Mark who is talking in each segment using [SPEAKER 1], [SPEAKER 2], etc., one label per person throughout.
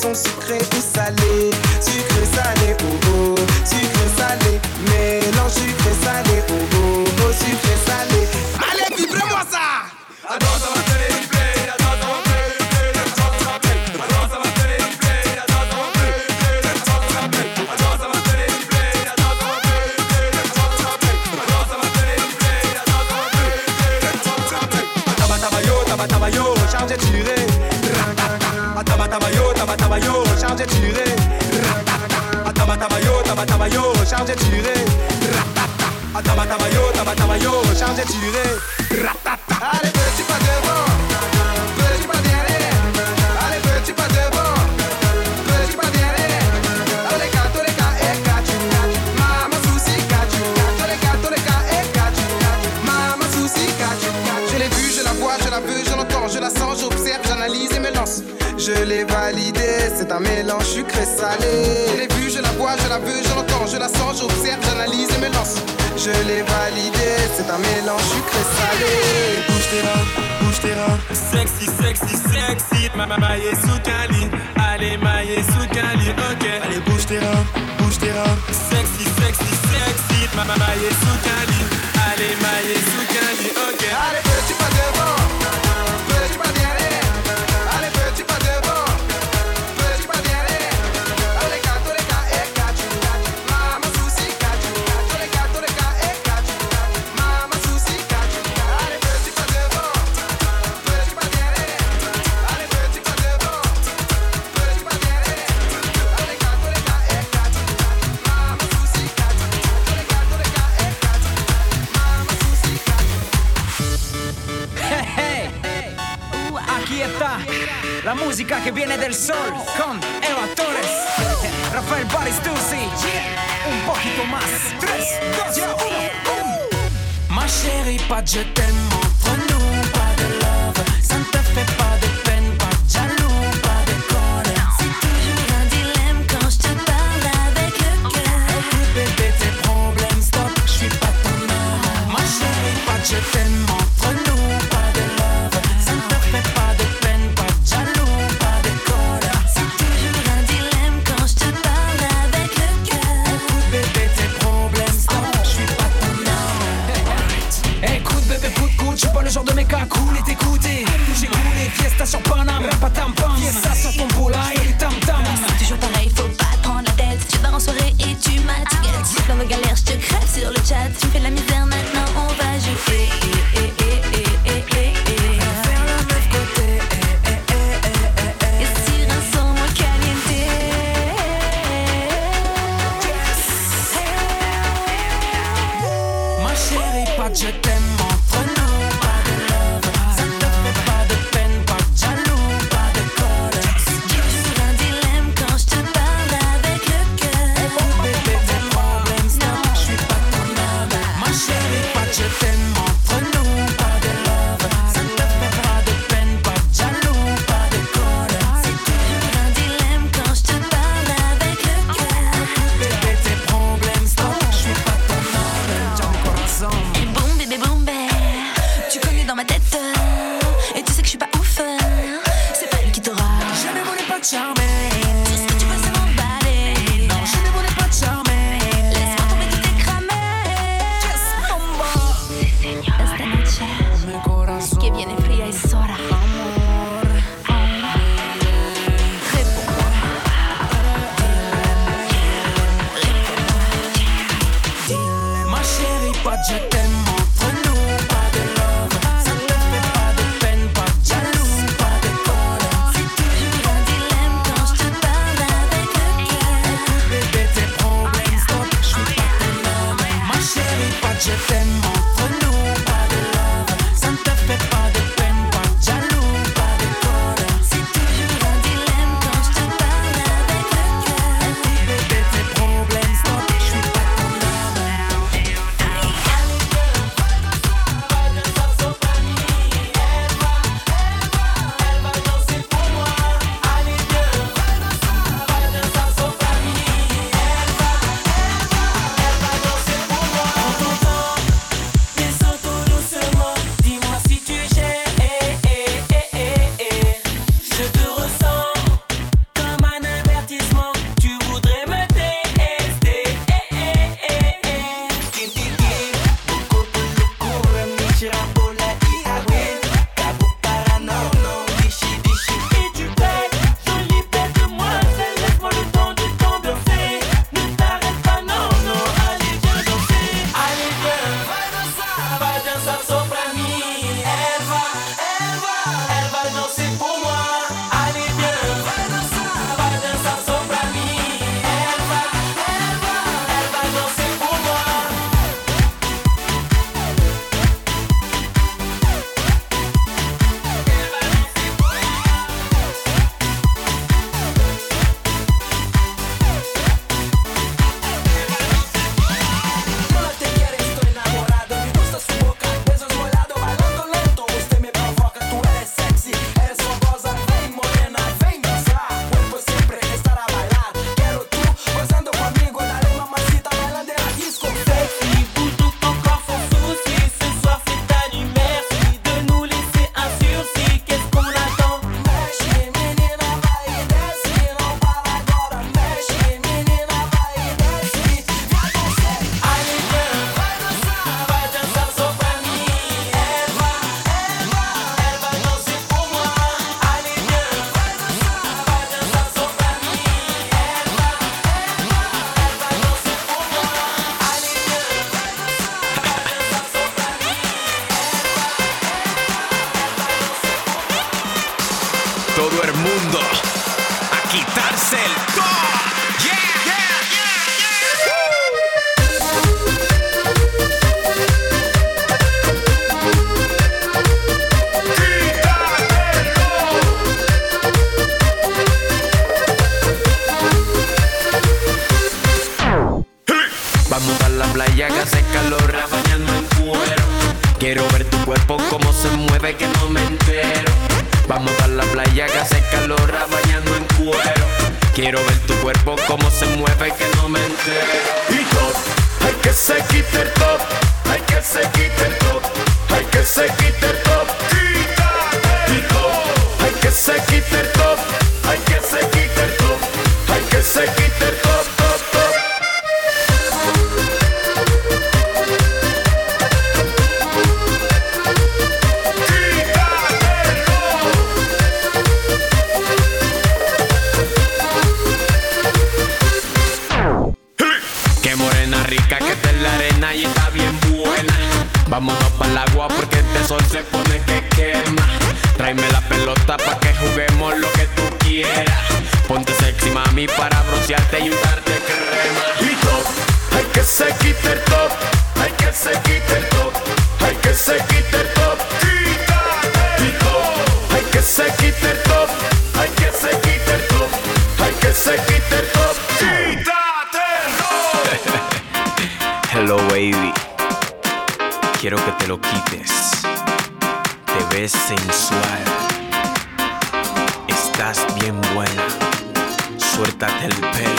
[SPEAKER 1] son secret. C'est un mélange sucré salé. Je l'ai je la vois, je la veux, je l'entends, je la sens, j'observe, j'analyse et me lance. Je l'ai validé, c'est un mélange sucré salé.
[SPEAKER 2] Bouge tes robes, bouge tes robes. Sexy, sexy, sexy. Ma maille sous cali. Allez, maille sous cali, ok. Allez, bouge tes robes, bouge tes robes. Sexy, sexy, sexy. Ma maille sous cali. Allez, maille sous cali, ok.
[SPEAKER 1] Allez, petit pas devant.
[SPEAKER 3] música que viene del sol con Eva Torres, Rafael Baristusi. Un poquito más. 3, 2, 1, boom. Ma chérie, pas de t'aime entre nous.
[SPEAKER 4] La que
[SPEAKER 5] hace calor, bañando en cuero. Quiero ver tu cuerpo como se mueve que no me entero.
[SPEAKER 6] Y top, hay que se quite el top, hay que se quite el top, hay que se quite el top. Quítate. Y top, hay que se quite el top, hay que se quite el top, hay que se quite top.
[SPEAKER 5] Agua porque este sol se pone que quema. Tráeme la pelota pa' que juguemos lo que tú quieras. Ponte sexy mami para broncearte y usarte crema.
[SPEAKER 6] Y top, hay que se quite el top, hay que se quite el top, hay que se quite el top. Quítate. Y top, hay que se quite el top, hay que se quite el top, hay que se quite el top. Quítate el top.
[SPEAKER 5] Hello baby. Quiero que te lo quites. Te ves sensual. Estás bien buena. Suéltate el pelo.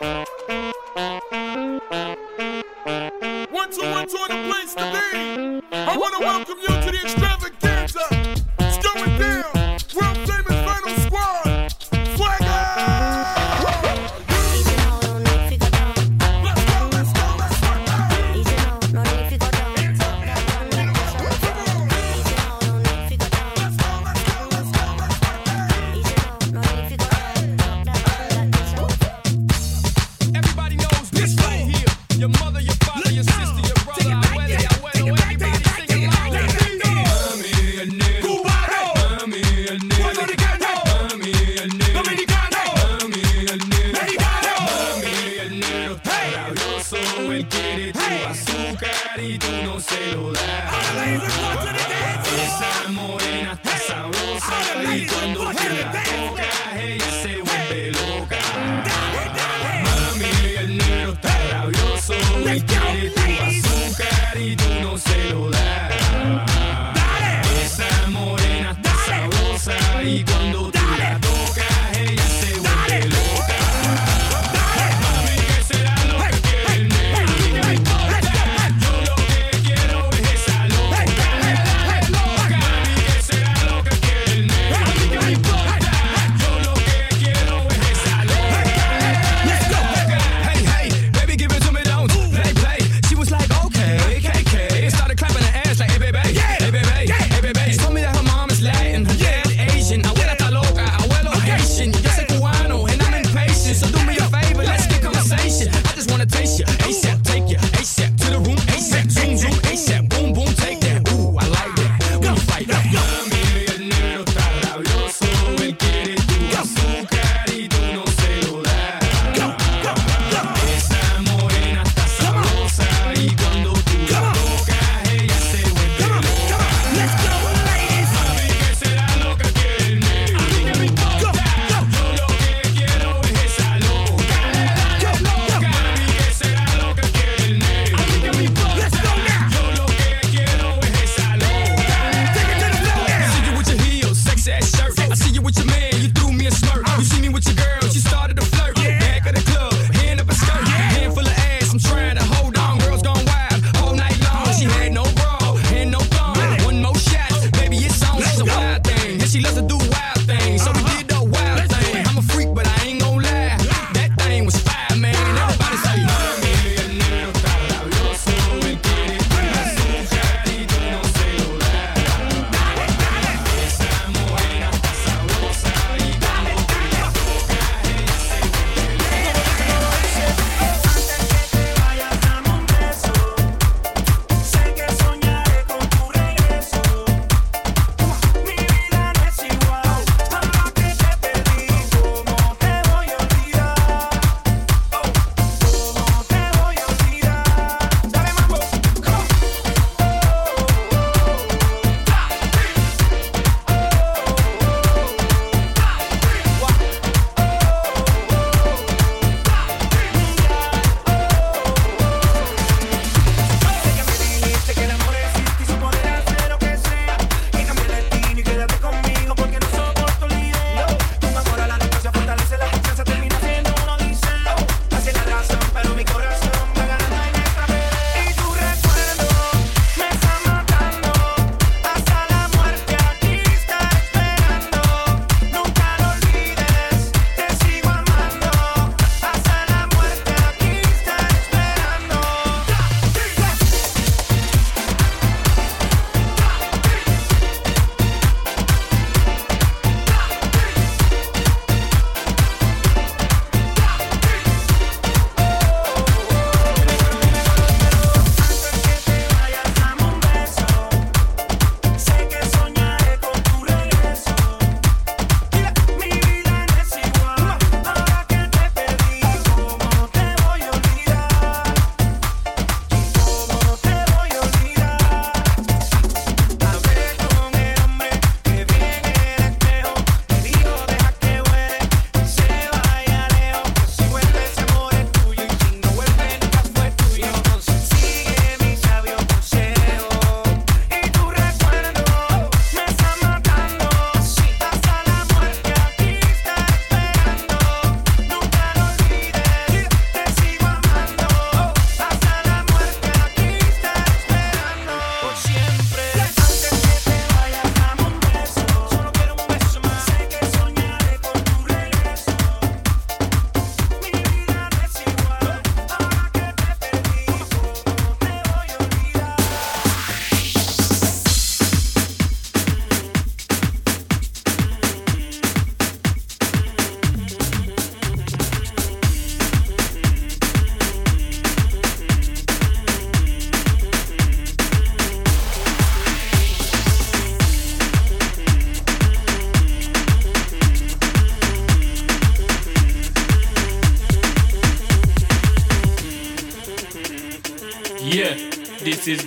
[SPEAKER 7] One, two, one, two, the place to be. I want to welcome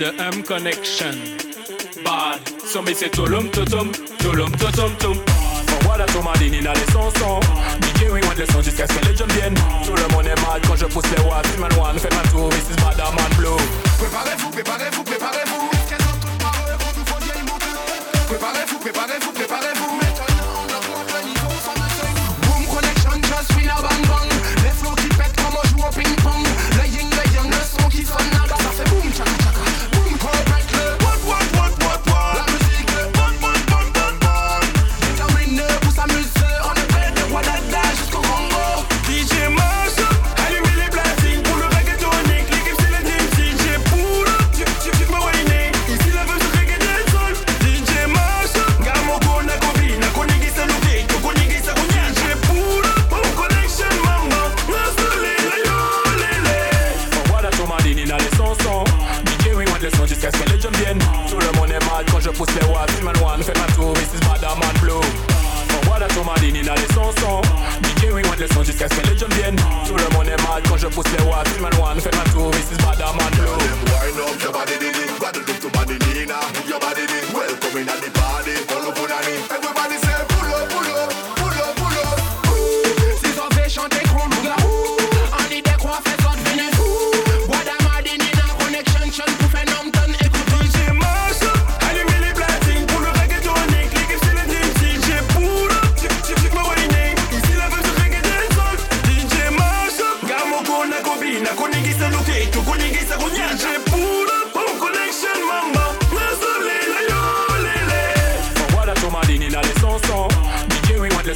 [SPEAKER 7] the
[SPEAKER 8] M connection. Bad, so me say tolum totum, tolum totum tum.
[SPEAKER 9] Voilà tout ma ligne, il a les sons DJ oui, on descend jusqu'à ce que les jeunes viennent. Tout le monde est mal quand je pousse les watts, man one, fais ma tour, this is Badaman Blue.
[SPEAKER 10] Préparez-vous, préparez-vous, préparez-vous.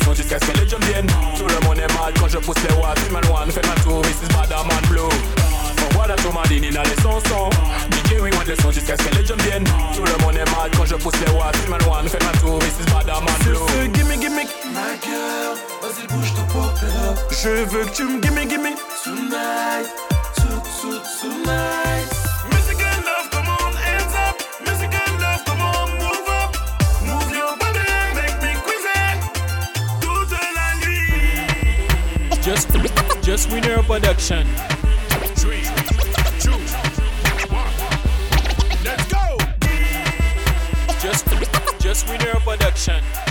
[SPEAKER 9] tout jusqu'à ce que les jeunes viennent. Tout le monde est mal quand je pousse les watts Une man one, fait ma tour, this is bad man blue Voilà tout ma ligne, il a les sons
[SPEAKER 10] son
[SPEAKER 8] DJ oui, one le
[SPEAKER 9] son jusqu'à ce que les jeunes viennent. Tout le monde est mal quand je pousse les watts man one, fait ma tour, this is bad man blue C'est
[SPEAKER 8] ce gimme gimme.
[SPEAKER 10] Ma girl, vas-y bouge ta pop
[SPEAKER 8] Je veux que tu me gimme gimme.
[SPEAKER 10] Tonight, tout, tout, tonight.
[SPEAKER 8] Just, just winner production.
[SPEAKER 11] Let's go.
[SPEAKER 8] Just, just winner production.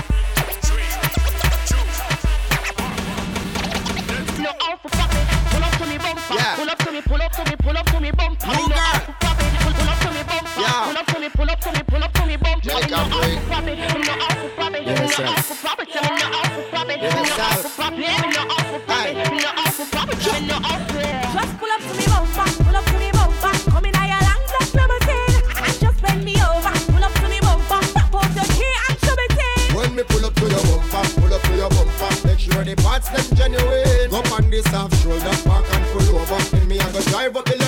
[SPEAKER 12] Up.
[SPEAKER 4] Just pull up to me bumper, pull up to me bumper. Come. And just bend me over, pull up to me bumper. Pop key and show me ten.
[SPEAKER 13] When pull up to your bumper, pull up to your bumper. Make sure the parts genuine. Go on this half shoulder, back and pull over. In me I go drive up the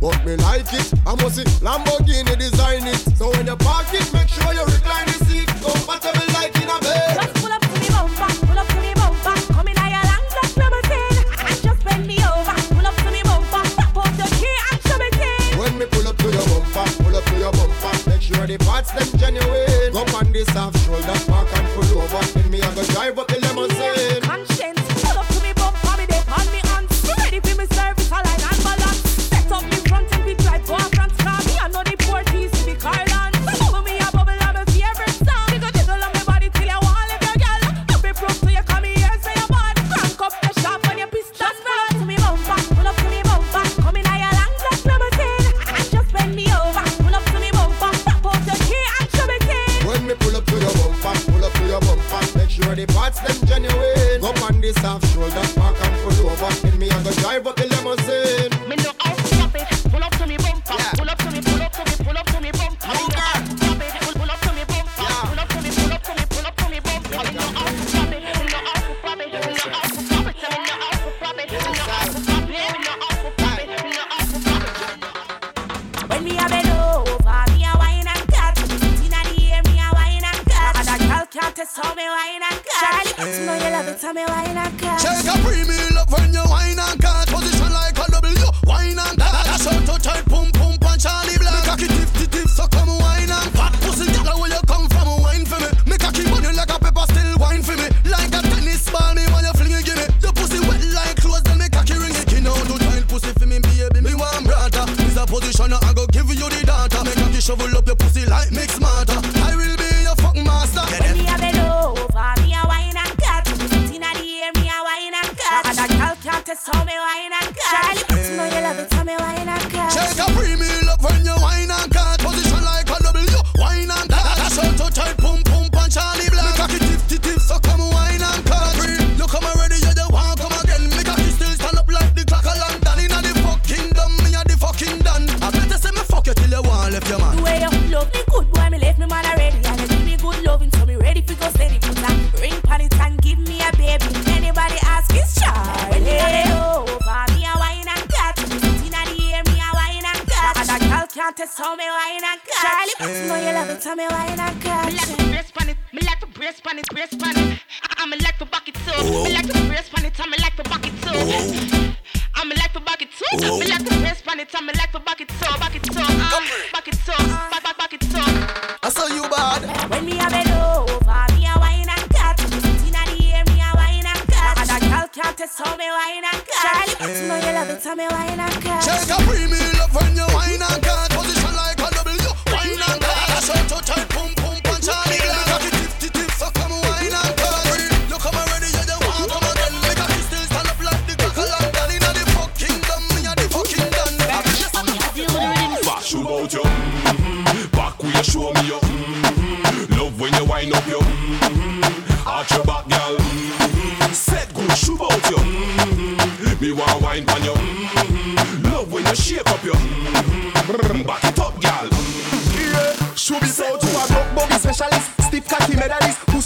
[SPEAKER 13] But me like it, I must see Lamborghini design it. So when you park it, make sure you recline the seat. Comfortable like in a bed.
[SPEAKER 4] Pull up to me bumper, pull up to me bumper. In just a thing. Just bend me over. Pull up to me bumper, pop the key.
[SPEAKER 13] When me pull up to your bumper, pull up to your bumper. Make sure the parts them genuine. Come on this half shoulder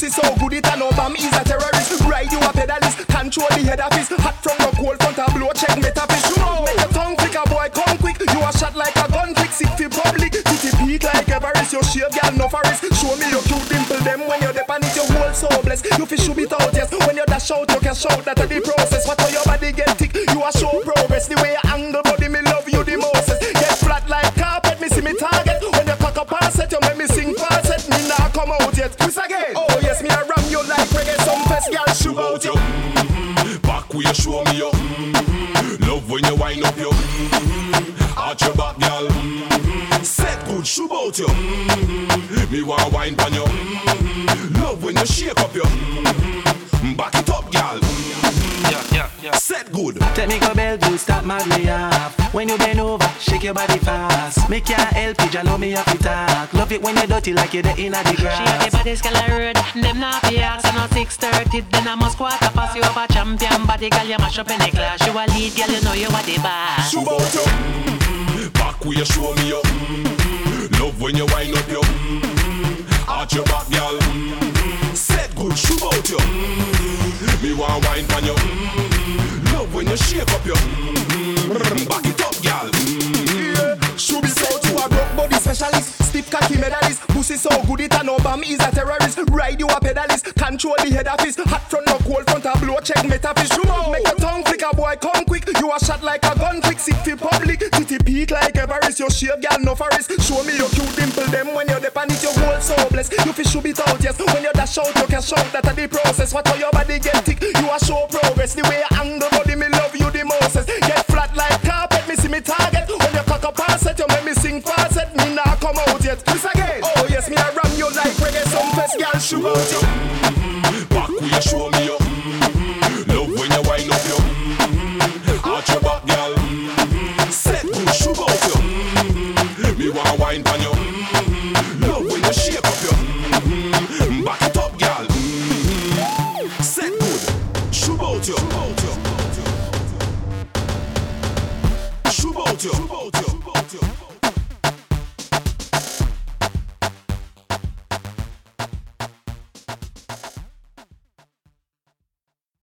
[SPEAKER 14] Pussy
[SPEAKER 15] so
[SPEAKER 6] good it
[SPEAKER 15] and Obama is a terrorist. Ride you a pedalist Control the head office. Hot from the cold front a blow check metaphys. You know Make your tongue flick a boy come quick. You a shot like a gun trick Sick for public. Titty peak like Everest Your shave girl no forest Show me your cute dimple them When you're dip on it your whole so blessed. You fish should be out yes. When you dash out you can shout That the process. What how your body get thick You a show progress The way you fest girl shoot out you
[SPEAKER 6] Mhm. Back where you show me you. Mhm. Love when you wind up you. Mhm. Arch your back, girl. Mhm. Set good shoe out you. Mhm. Me want wine pan you. Mhm. Love when you shake up you. Mhm. Back it up, girl.
[SPEAKER 5] Yeah, yeah, yeah.
[SPEAKER 6] Set good.
[SPEAKER 16] Go bell good, stop mad me off. When you bend over, shake your body fast. Make your help you, just love me up it talk. Love it when you dirty like you're the inna the
[SPEAKER 17] She
[SPEAKER 16] grass.
[SPEAKER 17] have the baddest girl I heard. Them not be ask and now six thirty. Then I must quarter pass you over champion. Body girl you mash up in the class. You a lead girl, you know you are the boss.
[SPEAKER 6] Shoe out you. Mhm. Back where you show me you. Mhm. Love when you wind up you. Mhm. Arch your back, girl. Mhm. Set good shoe out you. Mhm. Me want wine pan you. Mhm. Love when you shake up you. Mhm. It
[SPEAKER 15] is a terrorist. Ride you a pedalist. Control the head office. Hot front no cold front a blow check metaphys Make your tongue flick a boy come quick. You a shot like a gun trick Sick for public. Titty peak like Everest. Your shave girl no forest. Show me your cute dimple them. When you dip on it your whole so blessed You fish should be out yes. When you dash out you can shout That a the process. What how your body get thick You a show progress. The way you angle not come out yet. This again. Oh yes, me a ram you like reggae. Some fest, girl shoot mm-hmm. out you. Back we show me up.